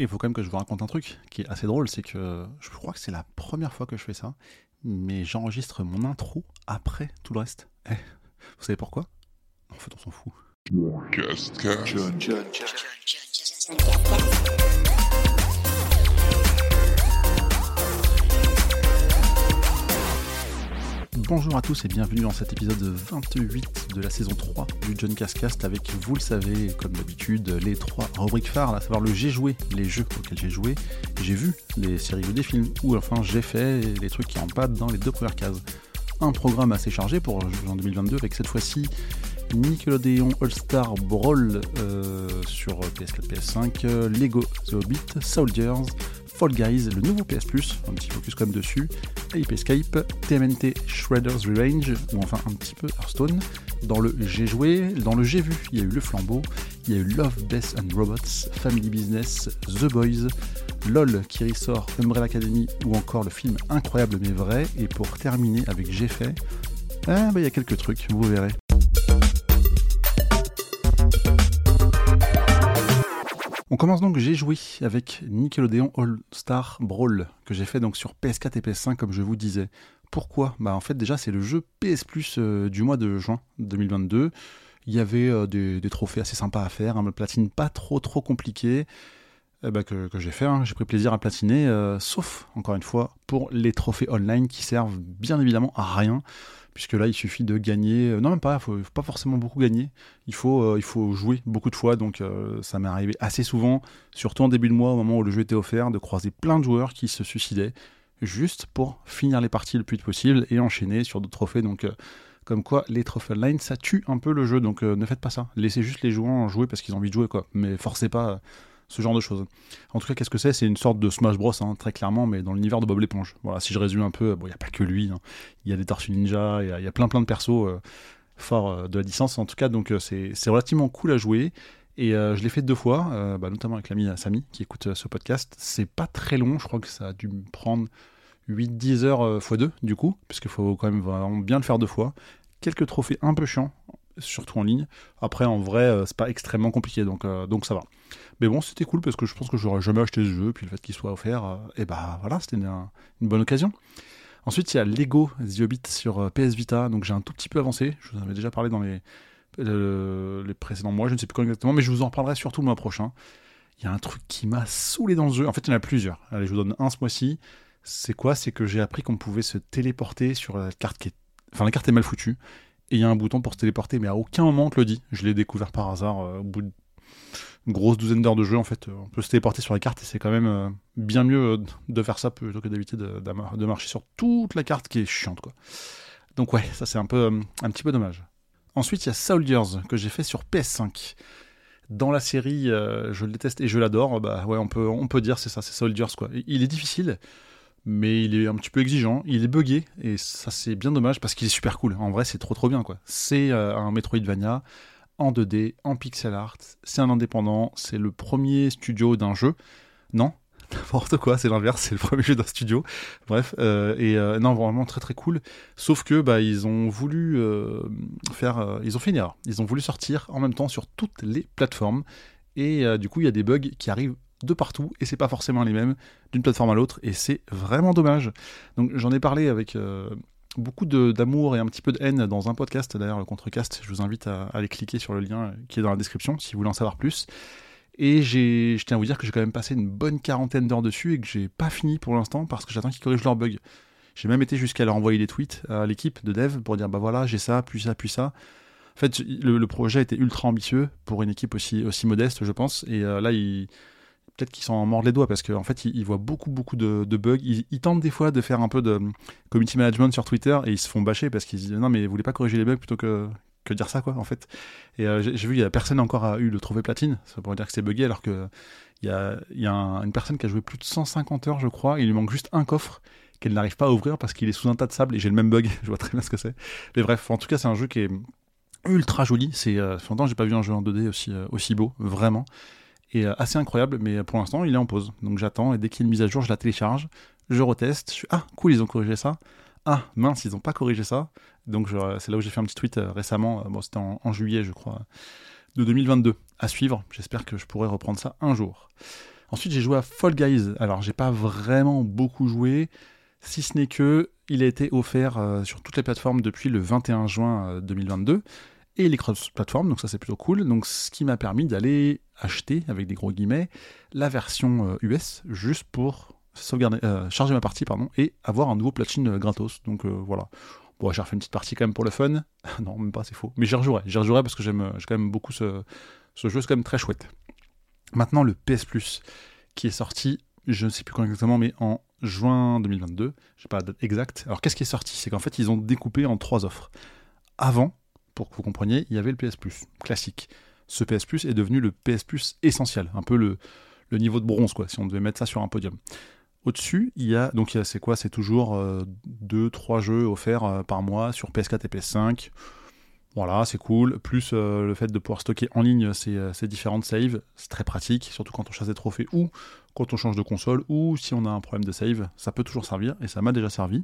Et il faut quand même que je vous raconte un truc qui est assez drôle, c'est que je crois que c'est la première fois que je fais ça, mais j'enregistre mon intro après tout le reste. Eh, vous savez pourquoi En fait, on s'en fout. Bonjour à tous et bienvenue dans cet épisode 28 de la saison 3 du John Cascast avec, vous le savez, comme d'habitude, les trois rubriques phares, à savoir le j'ai joué, les jeux auxquels j'ai joué, j'ai vu les séries ou des films, ou enfin j'ai fait les trucs qui en pas dans les deux premières cases. Un programme assez chargé pour en 2022 avec cette fois-ci Nickelodeon All-Star Brawl euh, sur PS4, PS5, Lego The Hobbit, Soldiers, Fall Guys, le nouveau PS Plus, un petit focus comme dessus, Ape Escape, TMNT Shredder's Revenge, ou enfin un petit peu Hearthstone. Dans le J'ai joué, dans le J'ai vu, il y a eu Le Flambeau, il y a eu Love, Death and Robots, Family Business, The Boys, LOL qui ressort, Umbrella Academy, ou encore le film Incroyable mais vrai. Et pour terminer avec J'ai fait, ah, bah, il y a quelques trucs, vous verrez. On commence donc, j'ai joué avec Nickelodeon All Star Brawl, que j'ai fait donc sur PS4 et PS5 comme je vous disais. Pourquoi? Bah en fait déjà c'est le jeu PS Plus euh, du mois de juin 2022. Il y avait euh, des, trophées assez sympas à faire, un platine pas trop trop compliqué. Eh ben, que, j'ai fait, hein. j'ai pris plaisir à platiner, euh, sauf encore une fois pour les trophées online qui servent bien évidemment à rien puisque là il suffit de gagner, euh, non même pas, il faut, faut pas forcément beaucoup gagner, il faut, euh, il faut jouer beaucoup de fois, donc ça m'est arrivé assez souvent, surtout en début de mois au moment où le jeu était offert, de croiser plein de joueurs qui se suicidaient juste pour finir les parties le plus vite possible et enchaîner sur d'autres trophées, donc comme quoi les trophées online ça tue un peu le jeu, donc ne faites pas ça, laissez juste les joueurs jouer parce qu'ils ont envie de jouer quoi, mais forcez pas ce genre de choses. En tout cas, qu'est-ce que c'est? C'est une sorte de Smash Bros, hein, très clairement, mais dans l'univers de Bob l'éponge. Voilà, si je résume un peu, il n'y a pas que lui, hein. il y a des Tortues Ninja, il y, a plein plein de persos euh, forts euh, de la licence, en tout cas, donc euh, c'est relativement cool à jouer. Et je l'ai fait deux fois, bah, notamment avec l'ami Samy qui écoute ce podcast. C'est pas très long, je crois que ça a dû me prendre 8-10 heures x 2 du coup, puisqu'il faut quand même vraiment bien le faire deux fois. Quelques trophées un peu chiants, surtout en ligne. Après, en vrai, c'est pas extrêmement compliqué, donc, donc ça va. Mais bon, c'était cool parce que je pense que j'aurais jamais acheté ce jeu, puis le fait qu'il soit offert, euh, et bah voilà, c'était une, bonne occasion. Ensuite, il y a Lego The sur euh, PS Vita, donc j'ai un tout petit peu avancé. Je vous en avais déjà parlé dans les, les précédents mois, je ne sais plus quand exactement, mais je vous en reparlerai surtout le mois prochain. Il y a un truc qui m'a saoulé dans le jeu. En fait, il y en a plusieurs. Allez, je vous donne un ce mois-ci. C'est quoi? C'est que j'ai appris qu'on pouvait se téléporter sur la carte qui est. Enfin, la carte est mal foutue. Et il y a un bouton pour se téléporter, mais à aucun moment on te le dit. Je l'ai découvert par hasard euh, au bout de grosse douzaine d'heures de jeu en fait. On peut se téléporter sur la carte et c'est quand même euh, bien mieux euh, de faire ça plutôt que d'éviter de, marcher sur toute la carte qui est chiante quoi. Donc ouais, ça c'est un peu euh, un petit peu dommage. Ensuite, il y a Soldiers que j'ai fait sur PS5. Dans la série, je le déteste et je l'adore. Bah ouais, on peut on peut dire c'est ça, c'est Soldiers quoi. Il est difficile, mais il est un petit peu exigeant. Il est buggé et ça c'est bien dommage parce qu'il est super cool. En vrai, c'est trop trop bien quoi. C'est un Metroidvania en 2D, en pixel art. C'est un indépendant, c'est le premier studio d'un jeu. Non, n'importe quoi, c'est l'inverse, c'est le premier jeu d'un studio. Bref, euh, et euh, non, vraiment très très cool. Sauf que bah ils ont voulu euh, faire, ils ont fait une erreur. Ils ont voulu sortir en même temps sur toutes les plateformes, et du coup il y a des bugs qui arrivent de partout et c'est pas forcément les mêmes d'une plateforme à l'autre et c'est vraiment dommage. Donc j'en ai parlé avec beaucoup d'amour et un petit peu de haine dans un podcast, d'ailleurs le Contrecast, je vous invite à, aller cliquer sur le lien qui est dans la description si vous voulez en savoir plus. Et je tiens à vous dire que j'ai quand même passé une bonne quarantaine d'heures dessus et que j'ai pas fini pour l'instant parce que j'attends qu'ils corrigent leurs bugs. J'ai même été jusqu'à leur envoyer des tweets à l'équipe de dev pour dire bah voilà j'ai ça, puis ça, puis ça. En fait, le, projet était ultra ambitieux pour une équipe aussi, aussi modeste, je pense. Et euh, là, il, peut-être qu'ils s'en mordent les doigts parce qu'en fait, ils, voient beaucoup, beaucoup de, bugs. Ils, tentent des fois de faire un peu de community management sur Twitter et ils se font bâcher parce qu'ils disent non, mais vous voulez pas corriger les bugs plutôt que, que dire ça, quoi, en fait. Et euh, j'ai vu, il y a personne encore a eu le trouver platine. Ça pourrait dire que c'est buggé alors que il y a, y a une personne qui a joué plus de 150 heures, je crois. il lui manque juste un coffre qu'elle n'arrive pas à ouvrir parce qu'il est sous un tas de sable et j'ai le même bug. je vois très bien ce que c'est. Mais bref, en tout cas, c'est un jeu qui est ultra joli. C'est euh, longtemps j'ai pas vu un jeu en 2D aussi, euh, aussi beau, vraiment est euh, assez incroyable, mais pour l'instant, il est en pause. Donc j'attends, et dès qu'il y a une mise à jour, je la télécharge, je reteste, je suis Ah, cool, ils ont corrigé ça. Ah, mince, ils n'ont pas corrigé ça. Donc c'est là où j'ai fait un petit tweet euh, récemment, euh, bon, c'était en, juillet, je crois, de 2022, à suivre. J'espère que je pourrai reprendre ça un jour. Ensuite, j'ai joué à Fall Guys. Alors, j'ai pas vraiment beaucoup joué, si ce n'est que il a été offert euh, sur toutes les plateformes depuis le 21 juin 2022 et les cross-platforms, donc ça c'est plutôt cool. Donc, ce qui m'a permis d'aller acheter, avec des gros guillemets, la version US juste pour sauvegarder, charger ma partie pardon, et avoir un nouveau platine gratos. Donc voilà. Bon, j'ai refait une petite partie quand même pour le fun. non, même pas, c'est faux. Mais j'y rejouerai. J'y rejouerai parce que j'aime quand même beaucoup ce, ce jeu, c'est quand même très chouette. Maintenant, le PS Plus, qui est sorti, je ne sais plus quand exactement, mais en juin 2022. Je sais pas la date exacte. Alors, qu'est-ce qui est sorti? C'est qu'en fait, ils ont découpé en trois offres. Avant, pour que vous compreniez, il y avait le PS Plus, classique. Ce PS Plus est devenu le PS Plus essentiel, un peu le, niveau de bronze, quoi, si on devait mettre ça sur un podium. Au-dessus, il y a, donc c'est quoi? C'est toujours 2-3 euh, jeux offerts euh, par mois sur PS4 et PS5. Voilà, c'est cool. Plus euh, le fait de pouvoir stocker en ligne ces, différentes saves, c'est très pratique, surtout quand on chasse des trophées ou quand on change de console ou si on a un problème de save, ça peut toujours servir et ça m'a déjà servi.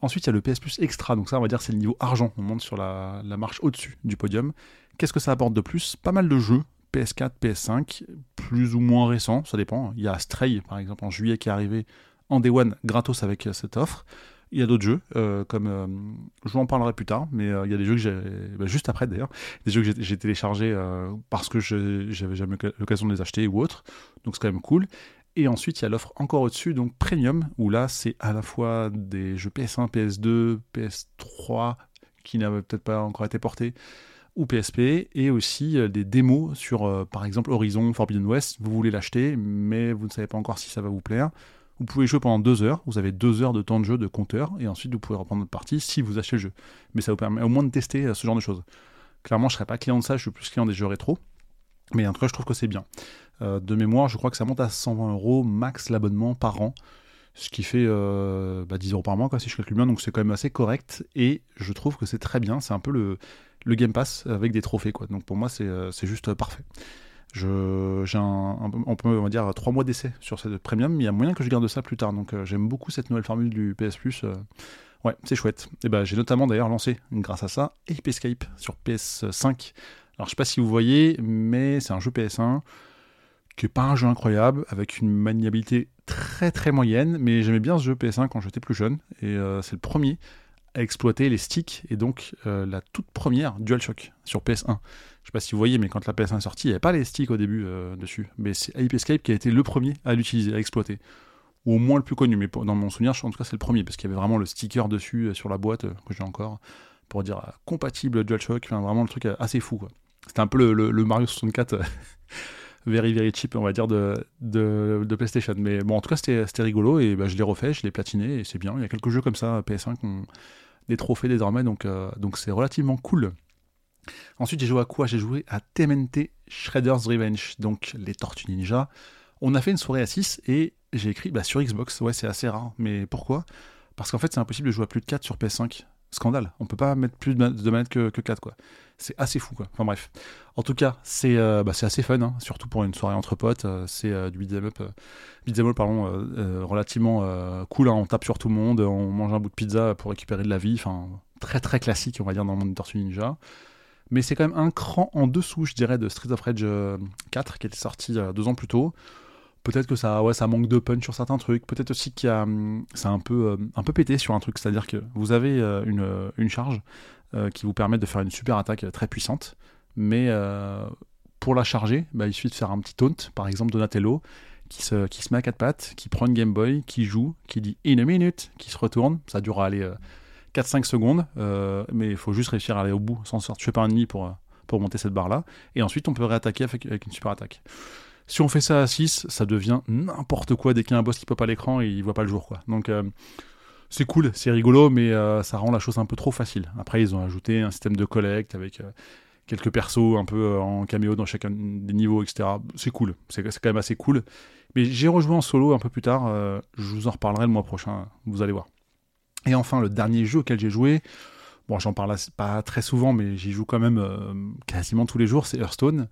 Ensuite, il y a le PS Plus Extra, donc ça, on va dire, c'est le niveau argent. On monte sur la marche au-dessus du podium. Qu'est-ce que ça apporte de plus? Pas mal de jeux PS4, PS5, plus ou moins récent, ça dépend. Il y a Stray, par exemple, en juillet qui est arrivé en Day One gratos avec euh, cette offre. Il y a d'autres jeux, euh, comme euh, je vous en parlerai plus tard, mais il y a des jeux que j'ai, bah, juste après d'ailleurs, des jeux que j'ai téléchargés parce que j'avais jamais l'occasion de les acheter ou autre, donc c'est quand même cool. Et ensuite, il y a l'offre encore au-dessus, donc Premium, où là, c'est à la fois des jeux PS1, PS2, PS3, qui n'avaient peut-être pas encore été portés, ou PSP, et aussi euh, des démos sur, euh, par exemple, Horizon Forbidden West. Vous voulez l'acheter, mais vous ne savez pas encore si ça va vous plaire. Vous pouvez jouer pendant deux heures, vous avez deux heures de temps de jeu de compteur, et ensuite vous pouvez reprendre votre partie si vous achetez le jeu. Mais ça vous permet au moins de tester euh, ce genre de choses. Clairement, je ne serais pas client de ça, je suis plus client des jeux rétro. Mais en tout cas, je trouve que c'est bien. de mémoire, je crois que ça monte à 120 euros max l'abonnement par an ce qui fait 10 bah, euros par mois, quoi, si je calcule bien, donc c'est quand même assez correct, et je trouve que c'est très bien, c'est un peu le, le Game Pass avec des trophées. Quoi. Donc pour moi, c'est euh, juste euh, parfait. Je, j'ai on peut on va dire trois mois d'essai sur cette premium, mais il y a moyen que je garde ça plus tard. Donc euh, j'aime beaucoup cette nouvelle formule du PS Plus. ouais, c'est chouette. Et ben j'ai notamment d'ailleurs lancé, grâce à ça, Ape Escape sur PS5. Alors je sais pas si vous voyez, mais c'est un jeu PS1 qui est pas un jeu incroyable, avec une maniabilité très très moyenne, mais j'aimais bien ce jeu PS1 quand j'étais plus jeune, et c'est le premier à exploiter les sticks et donc euh, la toute première DualShock sur PS1. Je sais pas si vous voyez, mais quand la PS1 est sortie, il n'y avait pas les sticks au début euh, dessus. Mais c'est Ape qui a été le premier à l'utiliser, à exploiter. Ou au moins le plus connu, mais dans mon souvenir, en tout cas, c'est le premier, parce qu'il y avait vraiment le sticker dessus euh, sur la boîte, que j'ai encore, pour dire compatible DualShock, enfin, vraiment le truc assez fou. C'était un peu le, Mario 64 very very cheap, on va dire, de, de, PlayStation. Mais bon, en tout cas, c'était rigolo et bah, je l'ai refait, je l'ai platiné et c'est bien. Il y a quelques jeux comme ça, PS1, qui ont des trophées désormais, donc euh, donc c'est relativement cool. Ensuite, j'ai joué à quoi? J'ai joué à TMNT Shredder's Revenge, donc les Tortues Ninja. On a fait une soirée à 6 et j'ai écrit bah, sur Xbox. Ouais, c'est assez rare. Mais pourquoi? Parce qu'en fait, c'est impossible de jouer à plus de 4 sur PS5 scandale. On peut pas mettre plus de, manettes que, que 4, quoi. C'est assez fou, quoi. Enfin bref. En tout cas, c'est euh, bah, assez fun, hein, surtout pour une soirée entre potes. Euh, c'est euh, du beat'em up, up pardon, relativement cool. Hein. on tape sur tout le monde, on mange un bout de pizza pour récupérer de la vie. Enfin, très très classique, on va dire, dans le monde de Tortue Ninja. Mais c'est quand même un cran en dessous, je dirais, de Street of Rage 4, qui était sorti deux ans plus tôt. Peut-être que ça, ouais, ça manque de punch sur certains trucs. Peut-être aussi qu'il y a, hum, un peu, euh, un peu pété sur un truc. C'est-à-dire que vous avez euh, une, euh, une, charge qui vous permet de faire une super attaque très puissante. Mais pour la charger, bah, il suffit de faire un petit taunt. Par exemple, Donatello, qui se, qui se met à quatre pattes, qui prend une Game Boy, qui joue, qui dit in a minute, qui se retourne. Ça durera aller 4-5 secondes. mais il faut juste réussir à aller au bout sans se faire tuer par un ennemi pour, pour monter cette barre-là. Et ensuite, on peut réattaquer avec une super attaque. Si on fait ça à 6, ça devient n'importe quoi dès qu'il y a un boss qui pop à l'écran et il voit pas le jour. Quoi. Donc euh, c'est cool, c'est rigolo, mais euh, ça rend la chose un peu trop facile. Après, ils ont ajouté un système de collecte avec euh, quelques persos un peu en caméo dans chacun des niveaux, etc. C'est cool, c'est quand même assez cool. Mais j'ai rejoué en solo un peu plus tard, je vous en reparlerai le mois prochain, vous allez voir. Et enfin, le dernier jeu auquel j'ai joué, bon, j'en parle pas très souvent, mais j'y joue quand même quasiment tous les jours, c'est Hearthstone.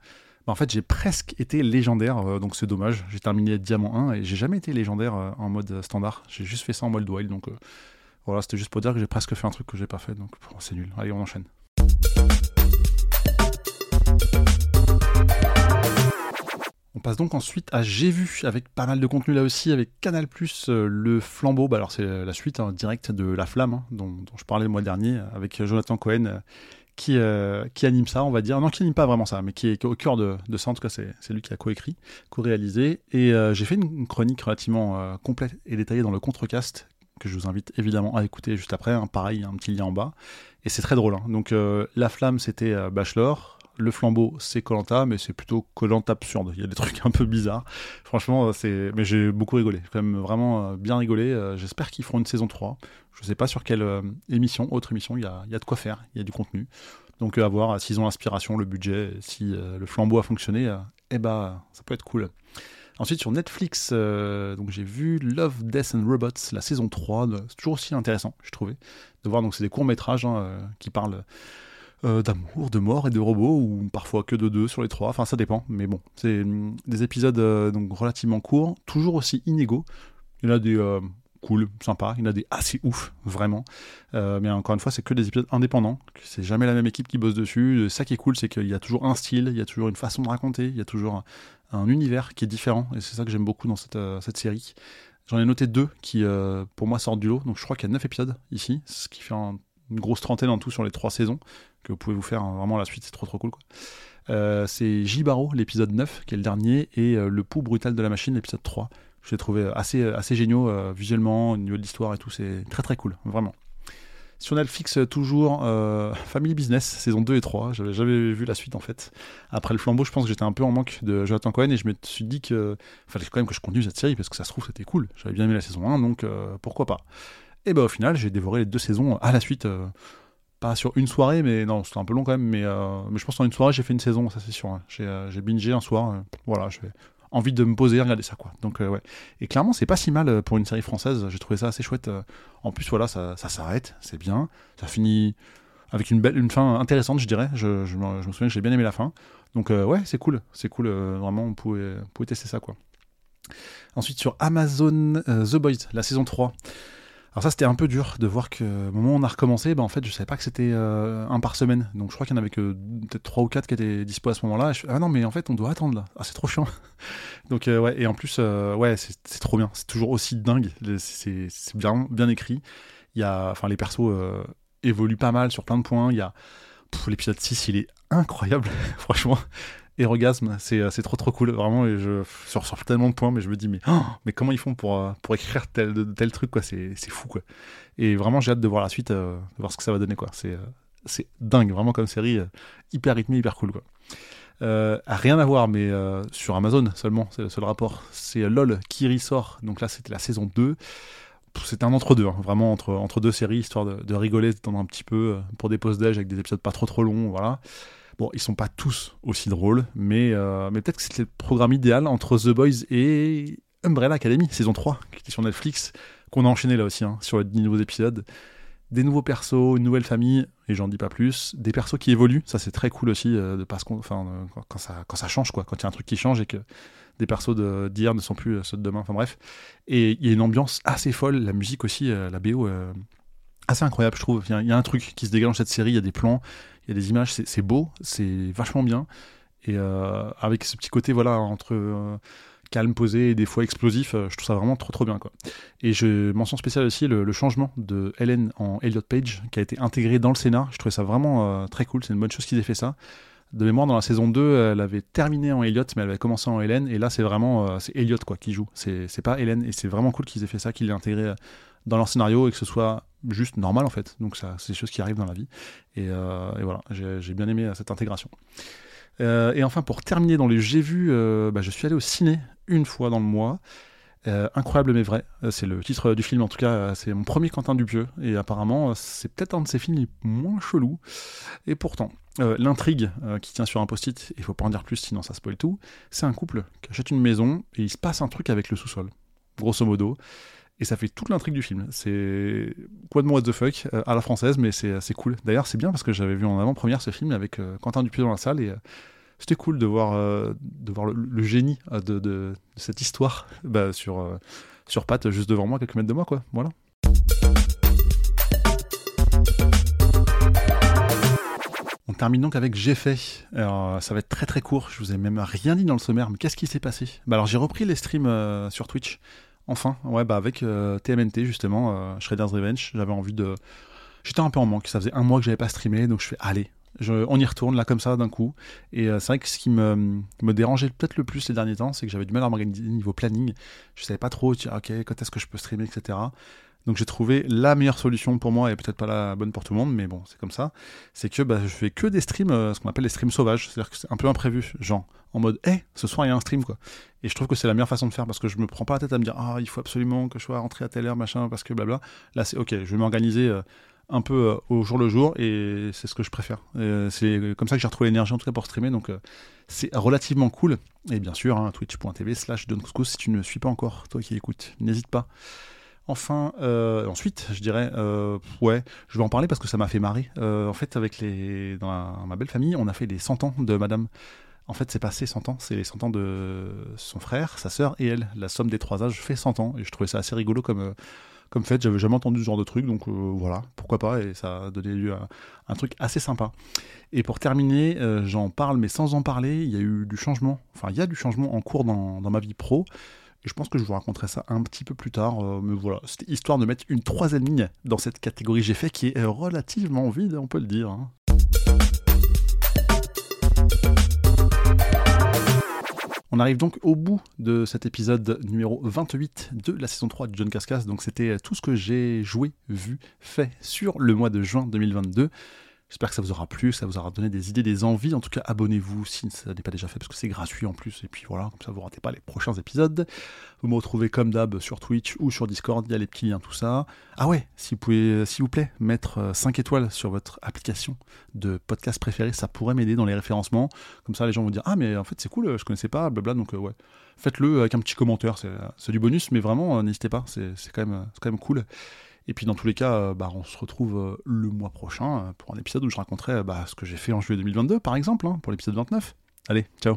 Bah, en fait, j'ai presque été légendaire, euh, donc c'est dommage. J'ai terminé Diamant 1 et j'ai jamais été légendaire euh, en mode standard. J'ai juste fait ça en mode wild, donc euh, voilà, c'était juste pour dire que j'ai presque fait un truc que j'ai pas fait, donc c'est nul. Allez, on enchaîne. On passe donc ensuite à J'ai vu, avec pas mal de contenu là aussi, avec Canal+, euh, le flambeau, bah alors c'est la suite hein, directe de La Flamme, hein, dont, je parlais le mois dernier, avec Jonathan Cohen, qui, euh, qui anime ça, on va dire. Non, qui anime pas vraiment ça, mais qui est, au cœur de, de, ça, en tout cas c'est lui qui a coécrit, co-réalisé. Et j'ai fait une, chronique relativement complète et détaillée dans le Contrecast, que je vous invite évidemment à écouter juste après, hein. pareil, un petit lien en bas. Et c'est très drôle. Donc La Flamme, c'était Bachelor, le flambeau, c'est Colanta, mais c'est plutôt Colanta absurde. Il y a des trucs un peu bizarres. Franchement, c'est. Mais j'ai beaucoup rigolé. Quand même vraiment euh, bien rigolé. Euh, j'espère qu'ils feront une saison 3. Je sais pas sur quelle euh, émission, autre émission, il y a, de quoi faire. Il y a du contenu. Donc à voir s'ils ont l'inspiration, le budget, si le flambeau a fonctionné, eh ben ça peut être cool. Ensuite sur Netflix, donc j'ai vu Love, Death and Robots, la saison 3. C'est toujours aussi intéressant, je trouvais, de voir. Donc c'est des courts métrages hein, qui parlent euh, d'amour, de mort et de robots, ou parfois que de deux sur les trois, enfin ça dépend, mais bon, c'est hum, des épisodes euh, donc relativement courts, toujours aussi inégaux. Il y en a des euh, cool, sympas, il y en a des assez ouf, vraiment. mais encore une fois, c'est que des épisodes indépendants, c'est jamais la même équipe qui bosse dessus. Ça qui est cool, c'est qu'il y a toujours un style, il y a toujours une façon de raconter, il y a toujours un, univers qui est différent, et c'est ça que j'aime beaucoup dans cette, cette série. J'en ai noté deux qui, pour moi, sortent du lot. Donc je crois qu'il y a neuf épisodes ici, ce qui fait une grosse trentaine en tout sur les trois saisons que vous pouvez vous faire hein, vraiment la suite, c'est trop trop cool. Quoi. Euh, c'est Jibaro, l'épisode 9, qui est le dernier, et euh, Le pouls brutal de la machine, l'épisode 3. Je l'ai trouvé assez, assez géniaux euh, visuellement, au niveau de l'histoire et tout, c'est très très cool, vraiment. Sur Netflix, toujours Family Business, saison 2 et 3. J'avais jamais vu la suite en fait. Après le flambeau, je pense que j'étais un peu en manque de Jonathan Cohen et je me suis dit qu'il fallait quand même que je continue cette série parce que ça se trouve c'était cool. J'avais bien aimé la saison 1, donc pourquoi pas. Et bah au final, j'ai dévoré les deux saisons à la suite pas sur une soirée, mais non, c'était un peu long quand même. Mais, euh, mais je pense qu'en une soirée, j'ai fait une saison, ça c'est sûr. Hein. J'ai, euh, bingé un soir. Euh, voilà, j'ai envie de me poser regarder ça, quoi. Donc, ouais. Et clairement, c'est pas si mal pour une série française. J'ai trouvé ça assez chouette. En plus, voilà, ça, ça s'arrête, c'est bien. Ça finit avec une, belle, une fin intéressante, je dirais. Je, je, me, souviens que j'ai bien aimé la fin. Donc, ouais, c'est cool. C'est cool. vraiment, on pouvait, pouvait tester ça, quoi. Ensuite, sur Amazon, The Boys, la saison 3. Alors ça c'était un peu dur de voir que au moment où on a recommencé, bah en fait je savais pas que c'était euh, un par semaine. Donc je crois qu'il y en avait que peut-être trois ou quatre qui étaient dispo à ce moment-là. ah non mais en fait on doit attendre là. Ah c'est trop chiant. Donc euh, ouais et en plus euh, ouais c'est trop bien. C'est toujours aussi dingue. C'est bien écrit. Il y a enfin les persos évoluent pas mal sur plein de points. Il y a l'épisode 6 il est incroyable franchement orgasme, c'est, c'est trop trop cool, vraiment, et je sur tellement de points, mais je me dis, mais, oh, comment ils font pour, euh, pour écrire tel, tel truc, quoi, c'est, fou, quoi. Et vraiment, j'ai hâte de voir la suite, euh, de voir ce que ça va donner, quoi. C'est, euh, c'est dingue, vraiment, comme série, hyper rythmée, hyper cool, quoi. rien à voir, mais sur Amazon seulement, c'est le seul rapport. C'est LOL qui ressort, donc là, c'était la saison 2 c'était un entre-deux, hein, vraiment entre, entre deux séries, histoire de, de rigoler, de un petit peu pour des pauses d'âge avec des épisodes pas trop trop longs, voilà. Bon, ils sont pas tous aussi drôles, mais, euh, mais peut-être que c'était le programme idéal entre The Boys et Umbrella Academy, saison 3, qui était sur Netflix, qu'on a enchaîné là aussi, hein, sur les 10 nouveaux épisodes. Des nouveaux persos, une nouvelle famille, et j'en dis pas plus. Des persos qui évoluent, ça c'est très cool aussi, euh, de parce euh, quand, ça, quand ça change, quoi, quand il y a un truc qui change et que des persos d'hier ne sont plus ceux de demain, enfin bref. Et il y a une ambiance assez folle, la musique aussi, la BO, assez incroyable, je trouve. Il y, a un truc qui se dégage dans cette série, il y a des plans, il y a des images, c'est beau, c'est vachement bien. Et euh, avec ce petit côté, voilà, entre euh, calme, posé et des fois explosif, euh, je trouve ça vraiment trop trop bien. Quoi. Et je mention spéciale aussi le, changement de Helen en Elliot Page, qui a été intégré dans le scénar. Je trouvais ça vraiment très cool, c'est une bonne chose qu'ils aient fait ça. De mémoire, dans la saison 2, elle avait terminé en Elliot, mais elle avait commencé en Helen, et là c'est vraiment c'est Elliot quoi, qui joue, c'est pas Helen, et c'est vraiment cool qu'ils aient fait ça, qu'ils l'aient intégré dans leur scénario et que ce soit juste normal en fait. Donc c'est des choses qui arrivent dans la vie. Et, euh, voilà, j'ai bien aimé euh, cette intégration. Euh, et enfin, pour terminer dans les j'ai vu, bah, je suis allé au ciné une fois dans le mois. incroyable mais vrai, c'est le titre du film en tout cas, c'est mon premier Quentin Dupieux et apparemment c'est peut-être un de ses films les moins chelous. Et pourtant, l'intrigue qui tient sur un post-it, il faut pas en dire plus sinon ça spoil tout, c'est un couple qui achète une maison et il se passe un truc avec le sous-sol, grosso modo. Et ça fait toute l'intrigue du film. C'est quoi de mon what the fuck euh, à la française, mais c'est cool. D'ailleurs, c'est bien parce que j'avais vu en avant-première ce film avec euh, Quentin Dupieux dans la salle et euh, c'était cool de voir, de voir le, génie de, cette histoire bah, sur, sur juste devant moi, quelques mètres de moi, quoi. Voilà. termine donc avec J'ai fait. Alors, ça va être très très court, je vous ai même rien dit dans le sommaire, mais qu'est-ce qui s'est passé? Bah alors j'ai repris les streams sur Twitch. Enfin, ouais, bah avec TMNT justement, Shredder's Revenge, j'avais envie de... J'étais un peu en manque, ça faisait un mois que j'avais pas streamé, donc je fais allez, on y retourne là comme ça d'un coup. Et euh, c'est vrai que ce qui me, me dérangeait peut-être le plus ces derniers temps, c'est que j'avais du mal à m'organiser niveau planning. Je savais pas trop, ok, quand est-ce que je peux streamer, etc. Donc j'ai trouvé la meilleure solution pour moi et peut-être pas la bonne pour tout le monde, mais bon, c'est comme ça. C'est que bah, je fais que des streams, euh, ce qu'on appelle les streams sauvages, c'est-à-dire que c'est un peu imprévu, genre en mode, hé, ce soir il y a un stream quoi. Et je trouve que c'est la meilleure façon de faire parce que je me prends pas la tête à me dire, ah, il faut absolument que je sois rentré à telle heure, machin, parce que blabla. Là c'est ok, je vais m'organiser. Euh, un peu euh, au jour le jour et c'est ce que je préfère. C'est comme ça que j'ai retrouvé l'énergie en tout cas pour streamer donc c'est relativement cool. Et bien sûr, hein, twitch.tv slash si tu ne suis pas encore, toi qui écoutes, n'hésite pas. Enfin, ensuite, je dirais, ouais, je vais en parler parce que ça m'a fait marrer. en fait, avec les, dans ma belle famille, on a fait les 100 ans de Madame. En fait, c'est passé 100 ans, c'est les 100 ans de son frère, sa sœur et elle. La somme des trois âges fait 100 ans et je trouvais ça assez rigolo comme comme fait, j'avais jamais entendu ce genre de truc, donc euh, voilà, pourquoi pas, et ça a donné lieu à un truc assez sympa. Et pour terminer, euh, j'en parle, mais sans en parler, il y a eu du changement, enfin il y a du changement en cours dans, ma vie pro, je pense que je vous raconterai ça un petit peu plus tard, euh, mais voilà, c'était histoire de mettre une troisième ligne dans cette catégorie j'ai fait qui est relativement vide, on peut le dire. Hein. On arrive donc au bout de cet épisode numéro 28 de la saison 3 de John Cascas. Donc c'était tout ce que j'ai joué, vu, fait sur le mois de juin 2022. J'espère que ça vous aura plu, ça vous aura donné des idées, des envies. En tout cas, abonnez-vous si ça n'est pas déjà fait parce que c'est gratuit en plus. Et puis voilà, comme ça vous ne ratez pas les prochains épisodes. Vous me retrouvez comme d'hab sur Twitch ou sur Discord, il y a les petits liens, tout ça. Ah ouais, si vous pouvez, s'il vous plaît, mettre 5 euh, étoiles sur votre application de podcast préféré, ça pourrait m'aider dans les référencements. Comme ça, les gens vont dire Ah, mais en fait, c'est cool, je connaissais pas, blabla. Donc, euh, ouais, faites-le avec un petit commentaire. C'est du bonus, mais vraiment, euh, n'hésitez pas, c'est quand même cool. Et puis dans tous les cas, euh, bah, on se retrouve euh, le mois prochain euh, pour un épisode où je raconterai bah, ce que j'ai fait en juillet 2022, par exemple, hein, pour l'épisode 29. Allez, ciao.